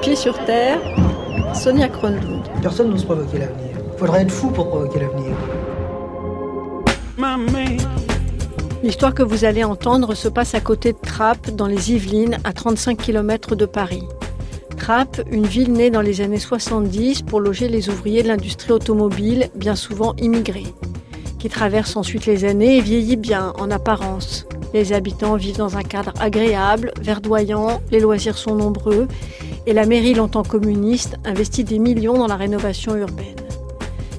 pieds sur terre, Sonia Kronlund. Personne n'ose provoquer l'avenir. Faudrait être fou pour provoquer l'avenir. L'histoire que vous allez entendre se passe à côté de Trappes, dans les Yvelines, à 35 km de Paris. Trappes, une ville née dans les années 70 pour loger les ouvriers de l'industrie automobile, bien souvent immigrés, qui traverse ensuite les années et vieillit bien en apparence. Les habitants vivent dans un cadre agréable, verdoyant, les loisirs sont nombreux et la mairie, longtemps communiste, investit des millions dans la rénovation urbaine.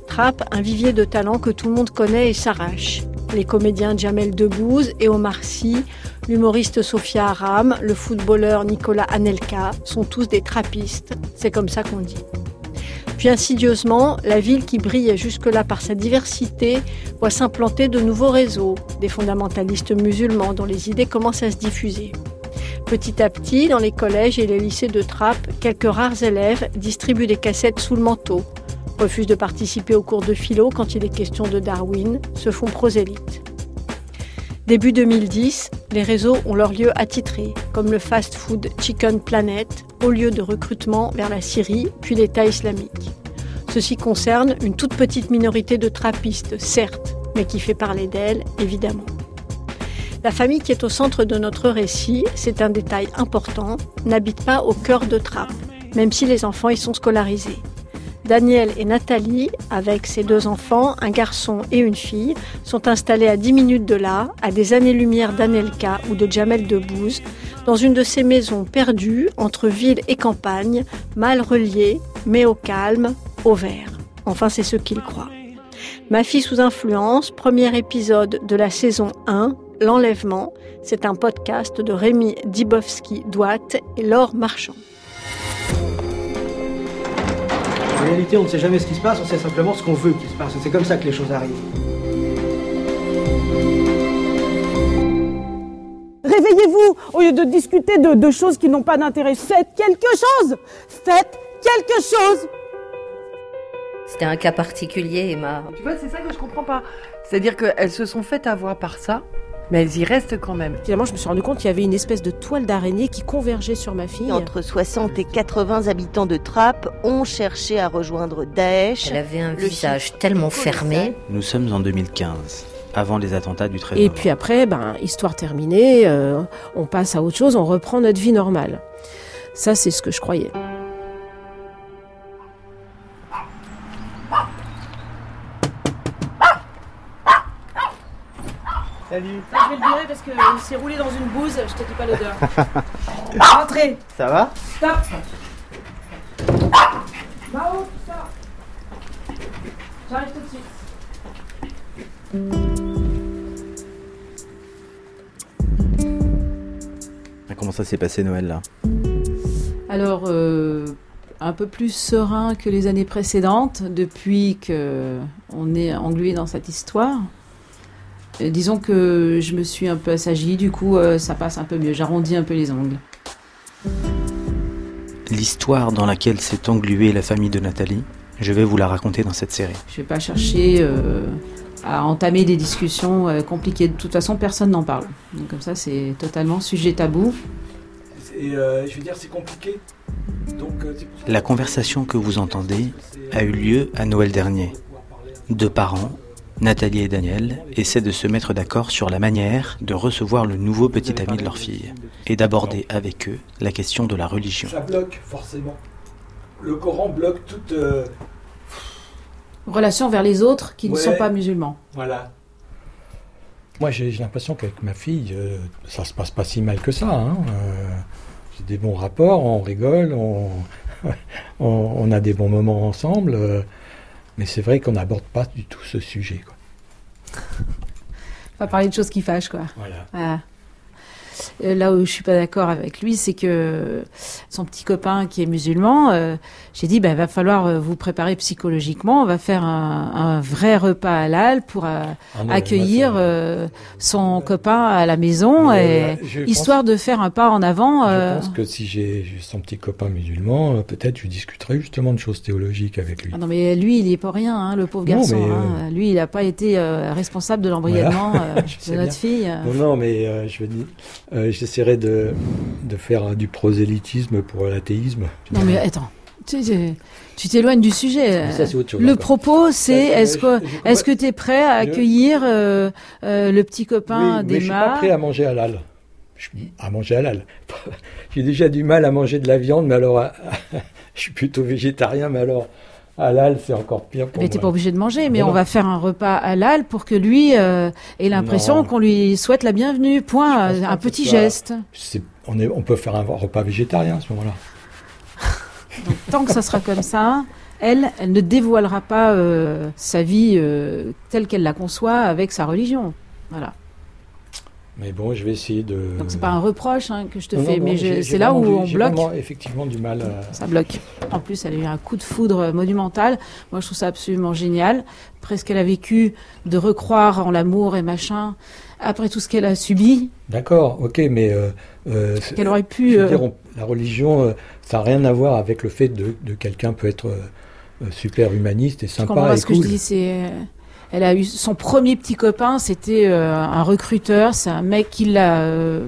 Trappes, un vivier de talents que tout le monde connaît et s'arrache les comédiens Jamel Debbouze et Omar Sy, l'humoriste Sophia Aram, le footballeur Nicolas Anelka sont tous des trappistes, c'est comme ça qu'on dit. Puis insidieusement, la ville qui brille jusque-là par sa diversité voit s'implanter de nouveaux réseaux, des fondamentalistes musulmans dont les idées commencent à se diffuser. Petit à petit, dans les collèges et les lycées de Trappes, quelques rares élèves distribuent des cassettes sous le manteau, refusent de participer aux cours de philo quand il est question de Darwin, se font prosélytes. Début 2010, les réseaux ont leur lieu attitré, comme le fast-food Chicken Planet, au lieu de recrutement vers la Syrie, puis l'État islamique. Ceci concerne une toute petite minorité de trappistes, certes, mais qui fait parler d'elle, évidemment. La famille qui est au centre de notre récit, c'est un détail important, n'habite pas au cœur de Trappes, même si les enfants y sont scolarisés. Daniel et Nathalie, avec ses deux enfants, un garçon et une fille, sont installés à 10 minutes de là, à des années-lumière d'Anelka ou de Jamel Debbouze, dans une de ces maisons perdues entre ville et campagne, mal reliées, mais au calme, au vert. Enfin, c'est ce qu'ils croient. Ma fille sous influence, premier épisode de la saison 1, L'enlèvement, c'est un podcast de Rémi Dibowski-Douat et Laure Marchand. En réalité, on ne sait jamais ce qui se passe, on sait simplement ce qu'on veut qu'il se passe. C'est comme ça que les choses arrivent. Réveillez-vous au lieu de discuter de, choses qui n'ont pas d'intérêt. Faites quelque chose Faites quelque chose C'était un cas particulier, Emma. Tu vois, c'est ça que je comprends pas. C'est-à-dire qu'elles se sont faites avoir par ça, mais elles y restent quand même. Finalement, je me suis rendu compte qu'il y avait une espèce de toile d'araignée qui convergeait sur ma fille. Entre 60 et 80 habitants de Trappes ont cherché à rejoindre Daesh. Elle avait un visage tellement fermé. Nous sommes en 2015 avant les attentats du 13 Et puis après, ben, histoire terminée, euh, on passe à autre chose, on reprend notre vie normale. Ça, c'est ce que je croyais. Je vais le virer parce qu'il s'est roulé dans une bouse, je te dis pas l'odeur. Rentrez Ça va Stop Mao, ça J'arrive tout de suite. Comment ça s'est passé Noël là? Alors, euh, un peu plus serein que les années précédentes, depuis qu'on est englué dans cette histoire. Euh, disons que je me suis un peu assagie, du coup euh, ça passe un peu mieux, j'arrondis un peu les ongles. L'histoire dans laquelle s'est engluée la famille de Nathalie, je vais vous la raconter dans cette série. Je vais pas chercher euh, à entamer des discussions compliquées. De toute façon, personne n'en parle. Donc comme ça, c'est totalement sujet tabou. Et je veux dire, c'est compliqué. Donc, la conversation que vous entendez a eu lieu à Noël dernier. Deux parents Nathalie et Daniel essaient de se mettre d'accord sur la manière de recevoir le nouveau petit ami de leur fille et d'aborder avec eux la question de la religion. Ça bloque forcément. Le Coran bloque toute euh, relation vers les autres qui ne sont pas musulmans. Voilà. Moi, j'ai l'impression qu'avec ma fille, euh, ça se passe pas si mal que ça. Hein. Euh, j'ai des bons rapports, on rigole, on, on, a des bons moments ensemble. Mais c'est vrai qu'on n'aborde pas du tout ce sujet. Quoi. On va parler de choses qui fâchent, quoi. Voilà. Là où je suis pas d'accord avec lui, c'est que son petit copain qui est musulman, euh, j'ai dit, ben, va falloir euh, vous préparer psychologiquement. On va faire un, vrai repas halal pour ah accueillir son copain à la maison, et, histoire de faire un pas en avant. Je pense que si j'ai son petit copain musulman, peut-être je discuterai justement de choses théologiques avec lui. Ah non, mais lui, il n'y est pas rien, hein, le pauvre garçon. Hein. Lui, il n'a pas été responsable de l'embrigadement de notre fille. Non, non, mais je veux dire euh, j'essaierai de, de faire du prosélytisme pour l'athéisme. Non mais attends, tu t'éloignes du sujet. Ça, autre chose, le propos, c'est est-ce que est-ce que tu es prêt à accueillir euh, euh, le petit copain oui, mais je suis pas prêt à manger halal. Je- À manger halal. J'ai déjà du mal à manger de la viande, mais alors à- je suis plutôt végétarien, mais alors halal, c'est encore pire pour Mais t'es pas obligé de manger, mais Mais on non. va faire un repas halal pour que lui euh, ait l'impression qu'on lui souhaite la bienvenue. Point. Un petit soit- geste. On, est, on peut faire un repas végétarien à ce moment-là. Tant que ça sera comme ça, elle, elle ne dévoilera pas euh, sa vie euh, telle qu'elle la conçoit avec sa religion. Voilà. Mais bon, je vais essayer de. Donc c'est pas un reproche hein, que je te Non, fais, non, mais c'est là où on bloque. vraiment effectivement du mal à. Ça bloque. En plus, elle a eu un coup de foudre monumental. Moi, je trouve ça absolument génial. Presque qu'elle a vécu de recroire en l'amour et machin. Après tout ce qu'elle a subi, D'accord, ok, mais. euh, euh, qu'elle aurait pu. euh, dire, on- la religion, euh, ça n'a rien à voir avec le fait de, de quelqu'un peut être euh, euh, super humaniste et sympa comprends et ce que je dis C'est, euh, elle a eu son premier petit copain, c'était euh, un recruteur, c'est un mec qui l'a euh,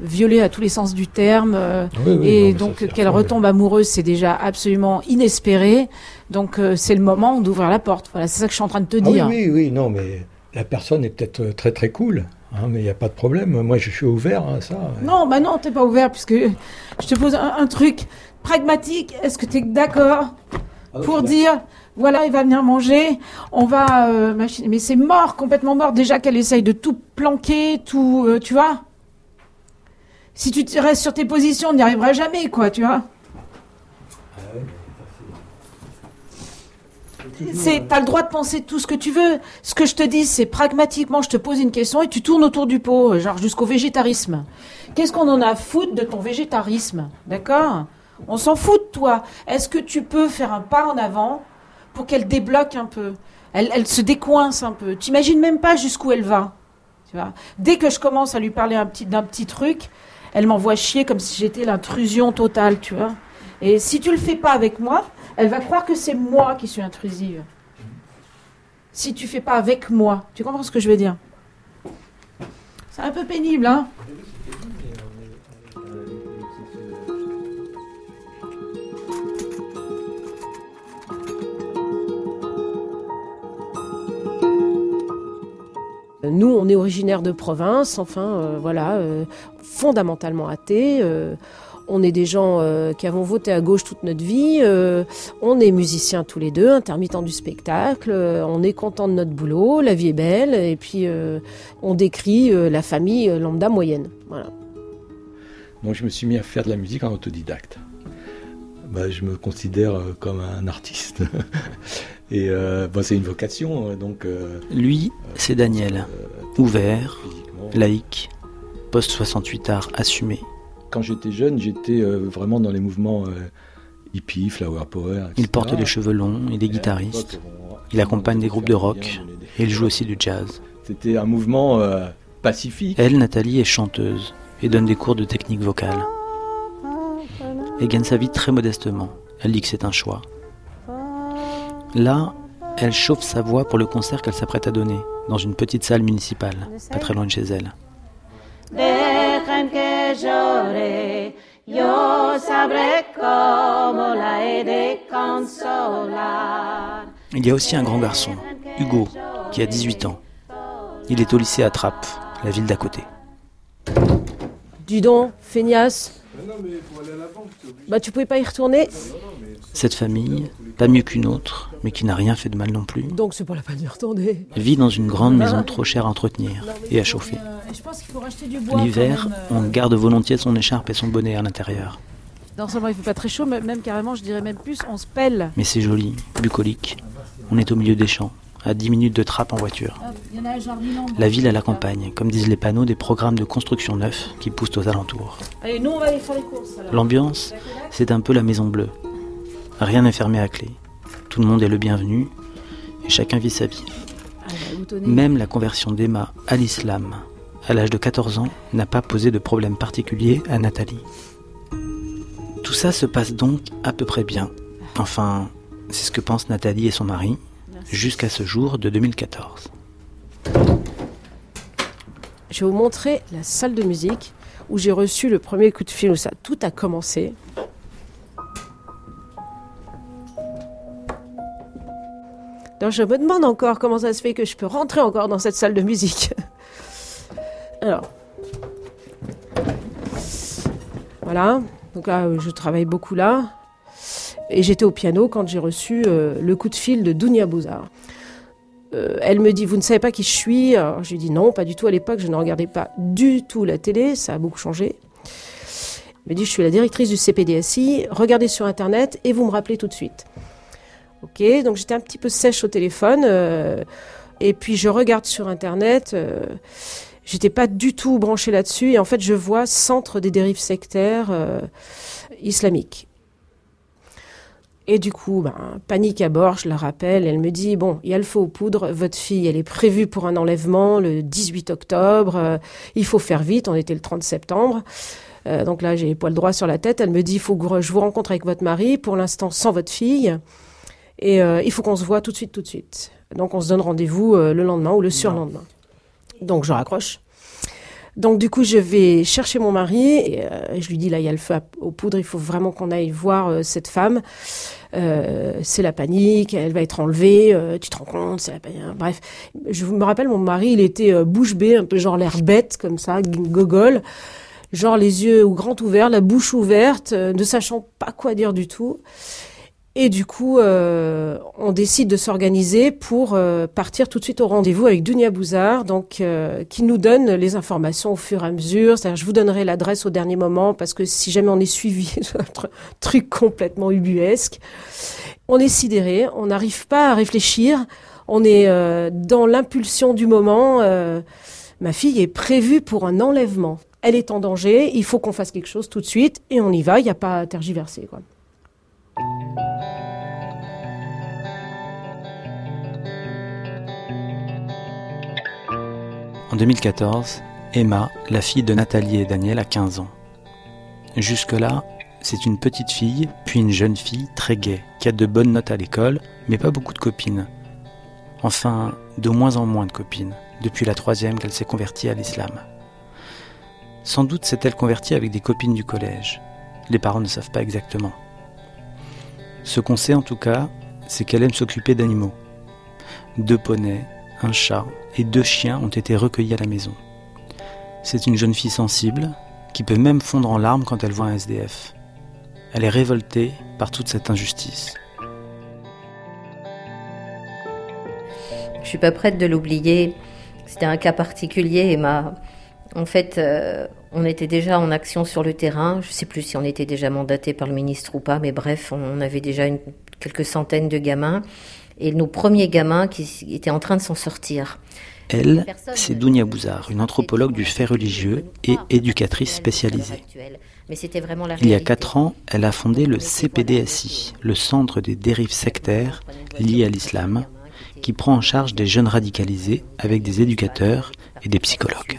violé à tous les sens du terme. euh, Oui, oui, et non, donc qu'elle retombe amoureuse, c'est déjà absolument inespéré. Donc c'est le moment d'ouvrir la porte. Voilà, c'est ça que je suis en train de te Ah dire. oui, oui, non, mais la personne est peut-être très très cool, hein, mais il n'y a pas de problème. Moi, je suis ouvert à ça. Non, bah non, t'es pas ouvert puisque je te pose un, un truc pragmatique. Est-ce que t'es d'accord Ah, pour dire voilà, il va venir manger, on va euh. Mais c'est mort, complètement mort. Déjà qu'elle essaye de tout planquer, tout, euh, tu vois. Si tu te restes sur tes positions, on n'y arrivera jamais, quoi, tu vois. C'est, t'as le droit de penser tout ce que tu veux. Ce que je te dis, c'est pragmatiquement, je te pose une question et tu tournes autour du pot, genre jusqu'au végétarisme. Qu'est-ce qu'on en a à foutre de ton végétarisme? D'accord? On s'en fout de toi. Est-ce que tu peux faire un pas en avant pour qu'elle débloque un peu elle, se décoince un peu. T'imagines même pas jusqu'où elle va. Tu vois Dès que je commence à lui parler un petit, d'un petit truc, elle m'envoie chier comme si j'étais l'intrusion totale, tu vois. Et si tu le fais pas avec moi, elle va croire que c'est moi qui suis intrusive. Si tu fais pas avec moi, tu comprends ce que je veux dire? C'est un peu pénible, hein? Nous, on est originaire de province, enfin, euh, voilà, euh, fondamentalement athées. euh, on est des gens qui avons voté à gauche toute notre vie. on est musiciens tous les deux, intermittents du spectacle. on est content de notre boulot, la vie est belle, et puis on décrit la famille lambda moyenne. Voilà. Donc je me suis mis à faire de la musique en autodidacte. Bah, je me considère comme un artiste. Et euh, bah, c'est une vocation, donc. euh, Lui, c'est Daniel. euh, Ouvert, laïque, post-68 art assumé. Quand j'étais jeune, j'étais vraiment dans les mouvements hippie, flower power. etc. Il porte des cheveux longs, il est Et à guitariste. Il accompagne des groupes de rock des et il joue aussi du jazz. C'était un mouvement pacifique. Elle, Nathalie, est chanteuse et donne des cours de technique vocale. Elle gagne sa vie très modestement. Elle dit que c'est un choix. Là, elle chauffe sa voix pour le concert qu'elle s'apprête à donner, dans une petite salle municipale, pas très loin de chez elle. Il y a aussi un grand garçon, Hugo, qui a 18 ans. Il est au lycée à Trappes, la ville d'à côté. Dis donc, feignasse. Bah, tu pouvais pas y retourner Cette famille, pas mieux qu'une autre, mais qui n'a rien fait de mal non plus, Donc c'est pas la peine d'y retourner. vit dans une grande maison trop chère à entretenir et à chauffer. L'hiver, euh. on garde volontiers son écharpe et son bonnet à l'intérieur. Non seulement il fait pas très chaud, mais même carrément, je dirais même plus, on se pèle. Mais c'est joli, bucolique. On est au milieu des champs, à 10 minutes de trappe en voiture. La ville à la campagne, comme disent les panneaux des programmes de construction neufs qui poussent aux alentours. L'ambiance, c'est un peu la maison bleue. Rien n'est fermé à clé. Tout le monde est le bienvenu et chacun vit sa vie. Ah, bah. Même la conversion d'Emma à l'islam, à l'âge de 14 ans, n'a pas posé de problème particulier à Nathalie. Tout ça se passe donc à peu près bien. Enfin, c'est ce que pensent Nathalie et son mari, jusqu'à ce jour de 2014. Je vais vous montrer la salle de musique où j'ai reçu le premier coup de fil, où ça tout a commencé. Donc je me demande encore comment ça se fait que je peux rentrer encore dans cette salle de musique. Alors, voilà. Donc là, je travaille beaucoup là. Et j'étais au piano quand j'ai reçu euh, le coup de fil de Dounia Bouzard. Euh, elle me dit, vous ne savez pas qui je suis? Alors, Je lui dis non, pas du tout. À l'époque, je ne regardais pas du tout la télé, ça a beaucoup changé. Elle me dit, je suis la directrice du CPDSI, regardez sur Internet et vous me rappelez tout de suite. Ok, donc j'étais un petit peu sèche au téléphone. euh, et puis je regarde sur Internet. J'étais pas du tout branchée là-dessus. Et en fait, je vois Centre des dérives sectaires islamiques. Et du coup, ben, panique à bord, je la rappelle. Elle me dit, bon, il y a le feu aux poudres. Votre fille, elle est prévue pour un enlèvement le 18 octobre. euh, il faut faire vite. On était le 30 septembre. Euh, donc là, j'ai les poils droits sur la tête. Elle me dit, il faut que je vous rencontre avec votre mari. Pour l'instant, sans votre fille. Et euh, il faut qu'on se voit tout de suite, tout de suite. Donc on se donne rendez-vous le lendemain ou le surlendemain. Donc je raccroche. Donc du coup, je vais chercher mon mari et euh, je lui dis là, il y a le feu aux poudres, il faut vraiment qu'on aille voir euh, cette femme. Euh, c'est la panique, elle va être enlevée, euh, tu te rends compte, c'est la panique. Bref, je me rappelle, mon mari, il était bouche bée, un peu genre l'air bête comme ça, gogol, genre les yeux grands ouverts, la bouche ouverte, ne sachant pas quoi dire du tout. Et du coup, euh, on décide de s'organiser pour euh, partir tout de suite au rendez-vous avec Dunia Bouzard, donc euh, qui nous donne les informations au fur et à mesure. C'est-à-dire, je vous donnerai l'adresse au dernier moment parce que si jamais on est suivi, c'est un tr- truc complètement ubuesque. On est sidéré, on n'arrive pas à réfléchir, on est euh, dans l'impulsion du moment. euh, ma fille est prévue pour un enlèvement. Elle est en danger, il faut qu'on fasse quelque chose tout de suite et on y va. Il n'y a pas à tergiverser, quoi. En 2014, Emma, la fille de Nathalie et Daniel, a 15 ans. Jusque-là, c'est une petite fille, puis une jeune fille très gaie, qui a de bonnes notes à l'école, mais pas beaucoup de copines. Enfin, de moins en moins de copines, depuis la troisième qu'elle s'est convertie à l'islam. Sans doute s'est-elle convertie avec des copines du collège. Les parents ne savent pas exactement. Ce qu'on sait en tout cas, c'est qu'elle aime s'occuper d'animaux. Deux poneys, un chat et deux chiens ont été recueillis à la maison. C'est une jeune fille sensible qui peut même fondre en larmes quand elle voit un SDF. Elle est révoltée par toute cette injustice. Je suis pas prête de l'oublier. C'était un cas particulier, Emma. En fait, euh, on était déjà en action sur le terrain. Je sais plus si on était déjà mandaté par le ministre ou pas, mais bref, on avait déjà une, quelques centaines de gamins. Et nos premiers gamins qui étaient en train de s'en sortir. Elle, c'est Dounia Bouzard, une anthropologue du fait religieux et éducatrice spécialisée. Il y a quatre ans, elle a fondé le CPDSI, le Centre des dérives sectaires liées à l'islam, qui prend en charge des jeunes radicalisés avec des éducateurs et des psychologues.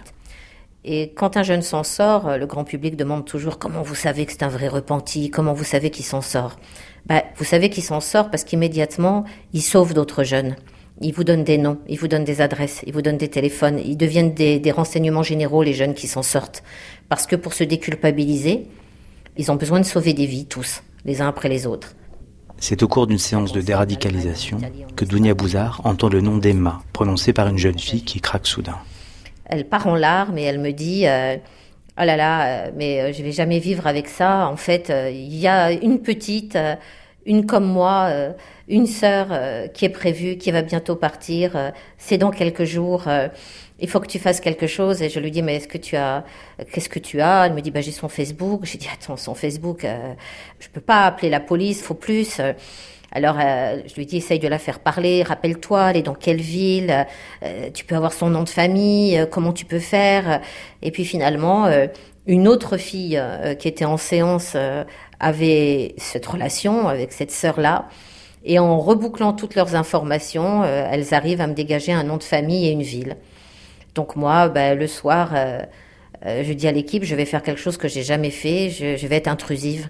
Et quand un jeune s'en sort, euh, le grand public demande toujours comment vous savez que c'est un vrai repenti, comment vous savez qu'il s'en sort. Bah, vous savez qu'il s'en sort parce qu'immédiatement, il sauve d'autres jeunes. Il vous donne des noms, il vous donne des adresses, il vous donne des téléphones, ils deviennent des, renseignements généraux, les jeunes qui s'en sortent. Parce que pour se déculpabiliser, ils ont besoin de sauver des vies, tous, les uns après les autres. C'est au cours d'une séance de déradicalisation que Dounia Bouzard entend le nom d'Emma, prononcé par une jeune fille qui craque soudain. Elle part en larmes et elle me dit euh, Oh là là, euh, mais euh, je vais jamais vivre avec ça. En fait, euh, il y a une petite, une comme moi, une sœur qui est prévue, qui va bientôt partir. C'est dans quelques jours. il faut que tu fasses quelque chose. Et je lui dis Mais est-ce que tu as. Qu'est-ce que tu as? Elle me dit bah, J'ai son Facebook. J'ai dit Attends, son Facebook, je peux pas appeler la police, faut plus. Alors, euh, je lui dis, essaye de la faire parler, rappelle-toi, elle est dans quelle ville, euh, tu peux avoir son nom de famille, euh, comment tu peux faire. Et puis finalement, euh, une autre fille euh, qui était en séance euh, avait cette relation avec cette sœur-là. Et en rebouclant toutes leurs informations, elles arrivent à me dégager un nom de famille et une ville. Donc moi, ben, le soir, je dis à l'équipe, je vais faire quelque chose que j'ai jamais fait, je, je vais être intrusive.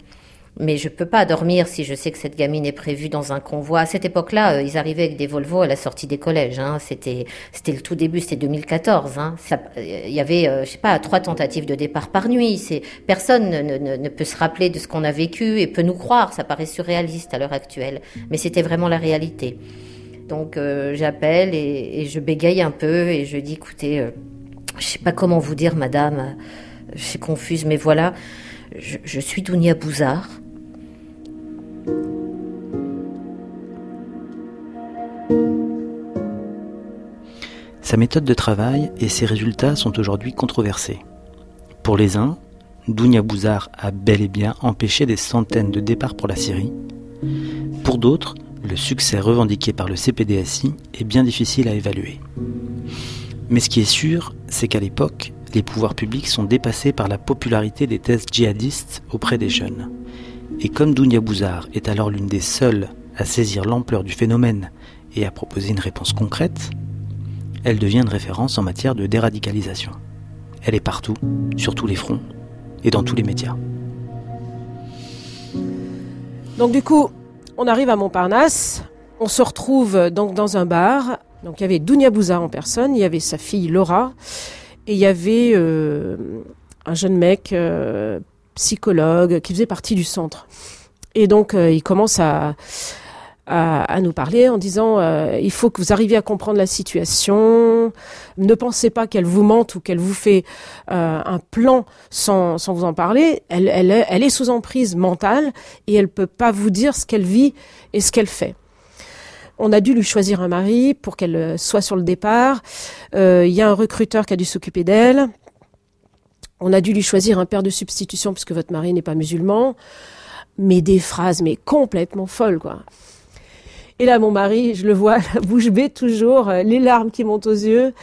Mais je peux pas dormir si je sais que cette gamine est prévue dans un convoi. À cette époque-là, euh, ils arrivaient avec des Volvo à la sortie des collèges. Hein. C'était, c'était le tout début, c'était 2014. Hein. Euh, il y avait, euh, je sais pas, trois tentatives de départ par nuit. Personne ne, ne, peut se rappeler de ce qu'on a vécu et peut nous croire. Ça paraît surréaliste à l'heure actuelle, mais c'était vraiment la réalité. Donc j'appelle et, et, je bégaye un peu et je dis, écoutez, je sais pas comment vous dire, madame, je suis confuse, mais voilà, je, je suis Dounia Bouzard. Sa méthode de travail et ses résultats sont aujourd'hui controversés. Pour les uns, Dounia Bouzard a bel et bien empêché des centaines de départs pour la Syrie. Pour d'autres, le succès revendiqué par le CPDSI est bien difficile à évaluer. Mais ce qui est sûr, c'est qu'à l'époque, les pouvoirs publics sont dépassés par la popularité des thèses djihadistes auprès des jeunes. Et comme Dounia Bouzard est alors l'une des seules à saisir l'ampleur du phénomène et à proposer une réponse concrète, elle devient une référence en matière de déradicalisation. Elle est partout, sur tous les fronts et dans tous les médias. Donc du coup, on arrive à Montparnasse, on se retrouve donc dans un bar. Donc il y avait Dounia Bouzard en personne, il y avait sa fille Laura, et il y avait euh, un jeune mec euh, psychologue qui faisait partie du centre. Et donc euh, il commence à, nous parler en disant euh, il faut que vous arriviez à comprendre la situation. Ne pensez pas qu'elle vous mente ou qu'elle vous fait euh, un plan sans, vous en parler. Elle, est sous emprise mentale et elle peut pas vous dire ce qu'elle vit et ce qu'elle fait. On a dû lui choisir un mari pour qu'elle soit sur le départ. Il y a un recruteur qui a dû s'occuper d'elle. On a dû lui choisir un père de substitution puisque votre mari n'est pas musulman. Mais des phrases, mais complètement folles, quoi. Et là, mon mari, je le vois, la bouche bée toujours, euh, les larmes qui montent aux yeux,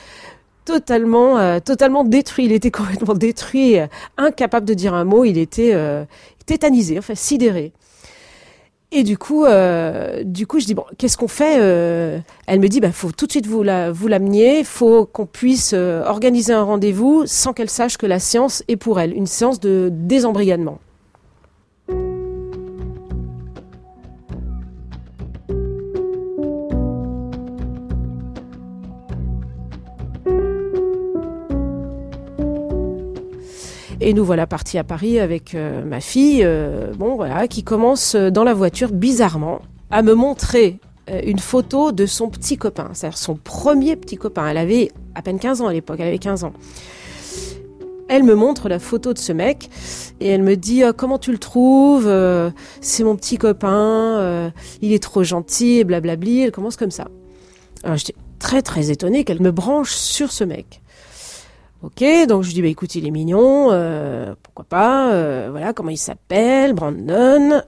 totalement, euh, totalement détruit. Il était complètement détruit, euh, incapable de dire un mot. Il était euh, tétanisé, enfin sidéré. Et du coup, euh, du coup, je dis bon, qu'est-ce qu'on fait Elle me dit, bah, faut tout de suite vous la, vous l'amener. Faut qu'on puisse organiser un rendez-vous sans qu'elle sache que la séance est pour elle, une séance de désembrigadement. Et nous voilà partis à Paris avec euh, ma fille, euh, bon voilà, qui commence euh, dans la voiture bizarrement à me montrer une photo de son petit copain, c'est-à-dire son premier petit copain. Elle avait à peine 15 ans à l'époque, elle avait 15 ans. Elle me montre la photo de ce mec et elle me dit oh, comment tu le trouves C'est mon petit copain, il est trop gentil blablabli. Elle commence comme ça. Alors j'étais très très étonnée qu'elle me branche sur ce mec. Ok, donc je dis bah écoute il est mignon, euh, pourquoi pas, euh, voilà comment il s'appelle, Brandon.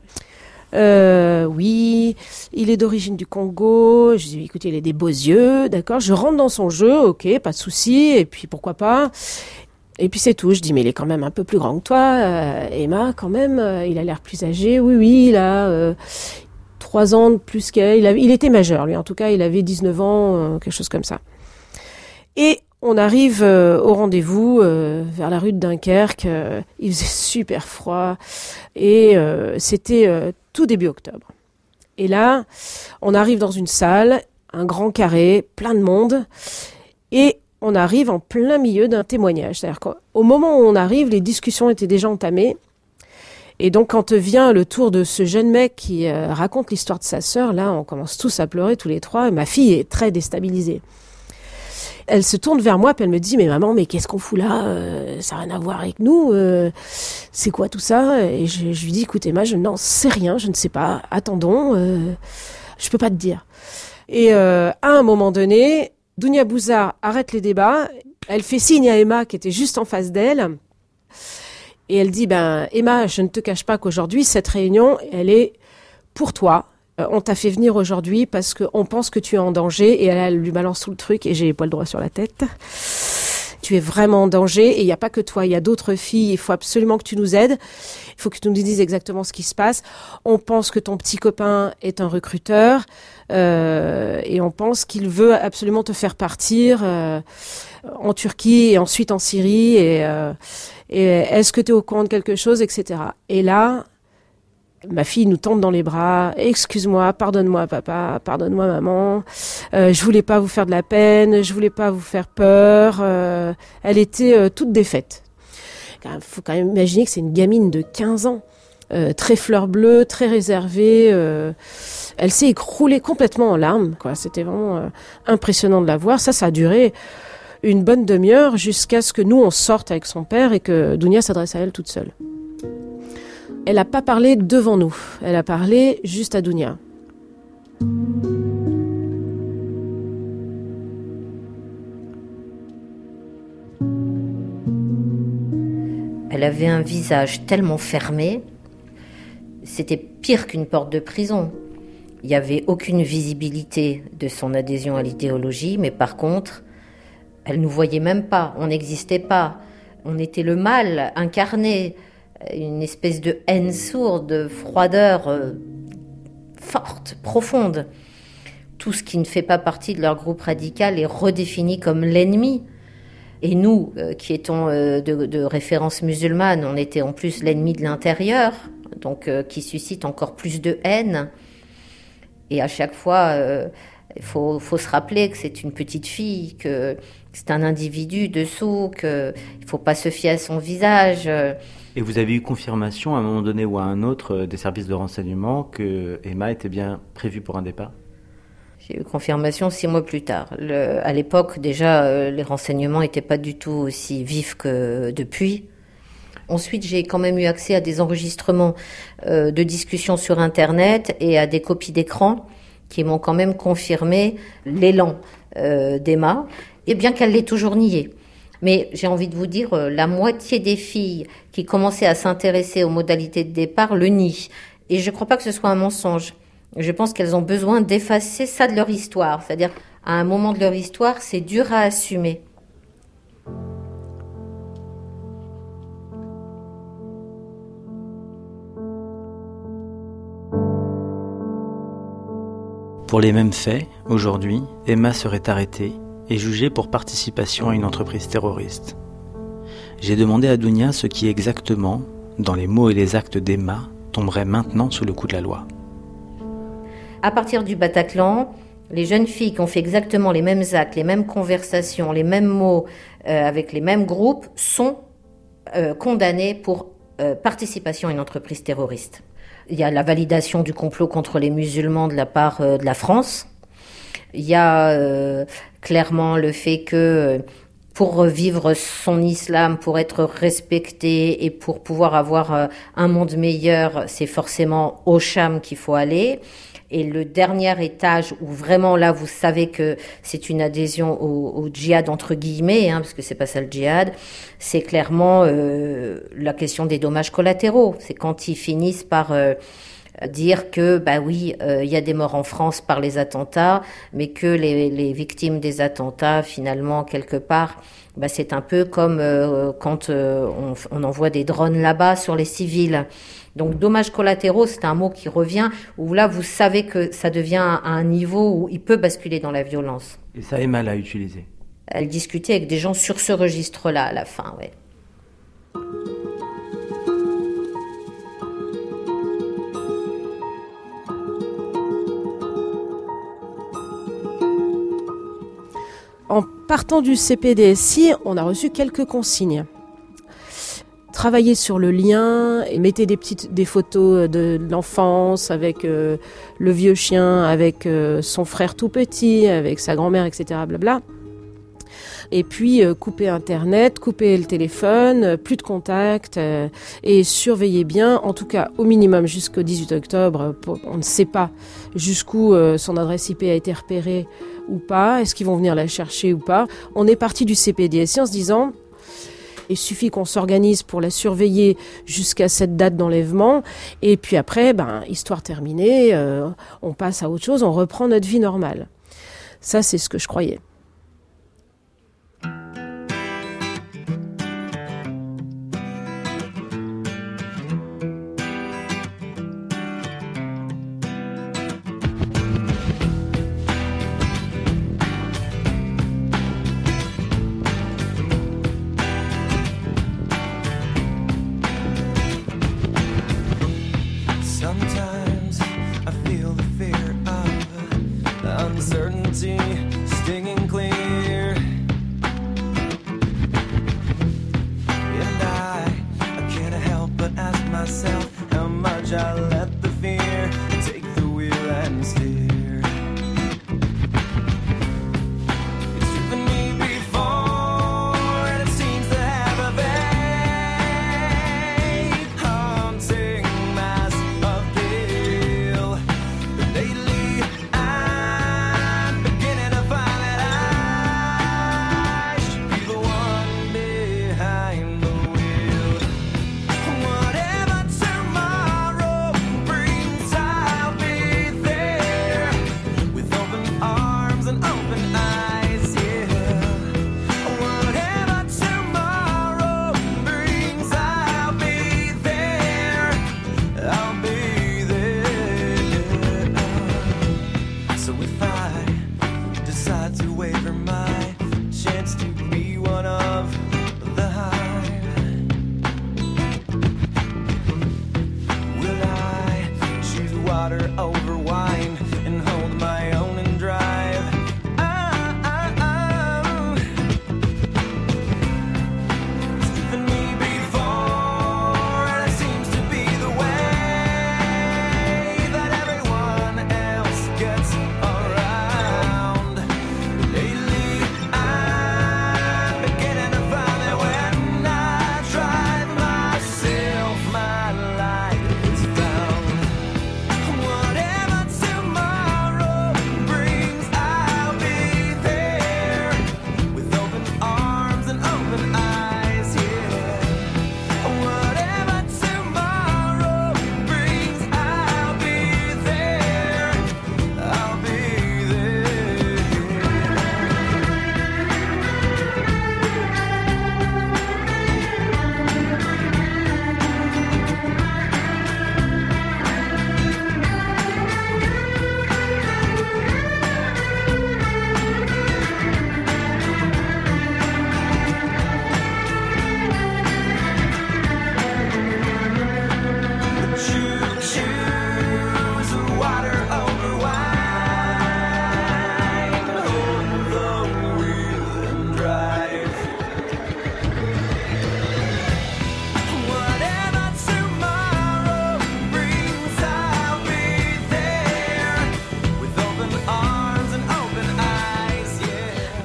Euh, oui, il est d'origine du Congo. Je dis écoute il a des beaux yeux, d'accord. Je rentre dans son jeu, ok, pas de souci. Et puis pourquoi pas. Et puis c'est tout. Je dis mais il est quand même un peu plus grand que toi, euh, Emma quand même. euh, il a l'air plus âgé. Oui oui, il a euh, trois ans de plus qu'elle. Il, il était majeur lui. En tout cas il avait 19 ans, quelque chose comme ça. Et on arrive euh, au rendez-vous euh, vers la rue de Dunkerque. euh, il faisait super froid et c'était tout début octobre. Et là, on arrive dans une salle, un grand carré, plein de monde, et on arrive en plein milieu d'un témoignage. C'est-à-dire qu'au moment où on arrive, les discussions étaient déjà entamées. Et donc, quand vient le tour de ce jeune mec qui raconte l'histoire de sa sœur, là, on commence tous à pleurer tous les trois. Et ma fille est très déstabilisée. Elle se tourne vers moi, puis elle me dit, mais maman, mais qu'est-ce qu'on fout là Euh, Ça n'a rien à voir avec nous. euh, c'est quoi tout ça? Et je, lui dis, écoute Emma, je n'en sais rien, je ne sais pas. Attendons, euh, je peux pas te dire. Et euh, à un moment donné, Dounia Bouzard arrête les débats. Elle fait signe à Emma, qui était juste en face d'elle. Et elle dit, ben Emma, je ne te cache pas qu'aujourd'hui, cette réunion, elle est pour toi. Euh, on t'a fait venir aujourd'hui parce qu'on pense que tu es en danger. Et elle, lui balance tout le truc et j'ai les poils droits sur la tête. Tu es vraiment en danger et il n'y a pas que toi, il y a d'autres filles. Il faut absolument que tu nous aides. Il faut que tu nous dises exactement ce qui se passe. On pense que ton petit copain est un recruteur euh, et on pense qu'il veut absolument te faire partir euh, en Turquie et ensuite en Syrie. Et, et est-ce que tu es au courant de quelque chose, etc. Et là, Ma fille nous tente dans les bras. Excuse-moi, pardonne-moi papa, pardonne-moi maman. Euh, je voulais pas vous faire de la peine, je voulais pas vous faire peur. Euh, elle était euh, toute défaite. Il faut quand même imaginer que c'est une gamine de 15 ans, euh, très fleur bleue, très réservée. elle s'est écroulée complètement en larmes. Quoi. C'était vraiment impressionnant de la voir. Ça, ça a duré une bonne demi-heure jusqu'à ce que nous on sorte avec son père et que Dounia s'adresse à elle toute seule. Elle n'a pas parlé devant nous, elle a parlé juste à Dounia. Elle avait un visage tellement fermé, c'était pire qu'une porte de prison. Il n'y avait aucune visibilité de son adhésion à l'idéologie, mais par contre, elle nous voyait même pas, on n'existait pas. On était le mal incarné, une espèce de haine sourde, froideur euh, forte, profonde. Tout ce qui ne fait pas partie de leur groupe radical est redéfini comme l'ennemi. Et nous, euh, qui étions euh, de, de référence musulmane, on était en plus l'ennemi de l'intérieur, donc qui suscite encore plus de haine. Et à chaque fois, il faut, faut se rappeler que c'est une petite fille, que c'est un individu dessous, qu'il ne faut pas se fier à son visage. Et vous avez eu confirmation à un moment donné ou à un autre euh, des services de renseignement que Emma était bien prévue pour un départ? J'ai eu confirmation six mois plus tard. À l'époque, déjà, euh, les renseignements n'étaient pas du tout aussi vifs que depuis. Ensuite, j'ai quand même eu accès à des enregistrements euh, de discussions sur Internet et à des copies d'écran qui m'ont quand même confirmé l'élan d'Emma, et bien qu'elle l'ait toujours nié. Mais j'ai envie de vous dire, euh, la moitié des filles qui commençaient à s'intéresser aux modalités de départ le nient. Et je ne crois pas que ce soit un mensonge. Je pense qu'elles ont besoin d'effacer ça de leur histoire. C'est-à-dire, à un moment de leur histoire, c'est dur à assumer. Pour les mêmes faits, aujourd'hui, Emma serait arrêtée et jugée pour participation à une entreprise terroriste. J'ai demandé à Dounia ce qui exactement, dans les mots et les actes d'Emma, tomberait maintenant sous le coup de la loi. À partir du Bataclan, les jeunes filles qui ont fait exactement les mêmes actes, les mêmes conversations, les mêmes mots euh, avec les mêmes groupes sont euh, condamnées pour euh, participation à une entreprise terroriste. Il y a la validation du complot contre les musulmans de la part de la France. Il y a clairement le fait que euh, pour vivre son islam, pour être respecté et pour pouvoir avoir euh, un monde meilleur, c'est forcément au Cham qu'il faut aller. Et le dernier étage où vraiment là vous savez que c'est une adhésion au, au djihad entre guillemets, hein, parce que c'est pas ça le djihad, c'est clairement euh, la question des dommages collatéraux. C'est quand ils finissent par euh, dire que bah oui, euh, il y a des morts en France par les attentats, mais que les, les victimes des attentats finalement quelque part, bah, c'est un peu comme euh, quand euh, on, on envoie des drones là-bas sur les civils. Donc dommages collatéraux, c'est un mot qui revient où là vous savez que ça devient à un niveau où il peut basculer dans la violence. Et ça, Emma l'a utilisé. Elle discutait avec des gens sur ce registre-là à la fin, ouais. En partant du CPDSI, on a reçu quelques consignes. Travailler sur le lien et mettez des photos de l'enfance avec euh, le vieux chien, avec euh, son frère tout petit, avec sa grand-mère, etc. Blabla. Et puis euh, couper Internet, couper le téléphone, euh, plus de contact euh, et surveiller bien, en tout cas au minimum jusqu'au 18 octobre. on ne sait pas jusqu'où euh, son adresse IP a été repérée ou pas, est-ce qu'ils vont venir la chercher ou pas. On est parti du CPDSI en se disant il suffit qu'on s'organise pour la surveiller jusqu'à cette date d'enlèvement. Et puis après, ben, histoire terminée, euh, on passe à autre chose, on reprend notre vie normale. Ça, c'est ce que je croyais.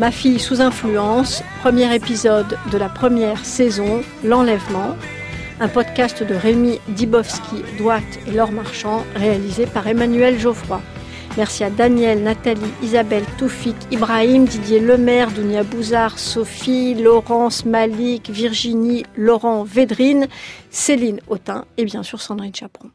Ma fille sous influence, premier épisode de la première saison, L'enlèvement, un podcast de Rémi Dibowski, Dwight et Laure Marchand, réalisé par Emmanuel Geoffroy. Merci à Daniel, Nathalie, Isabelle, Toufik, Ibrahim, Didier Lemaire, Dunia Bouzard, Sophie, Laurence, Malik, Virginie, Laurent, Védrine, Céline Autin et bien sûr Sandrine Chaperon.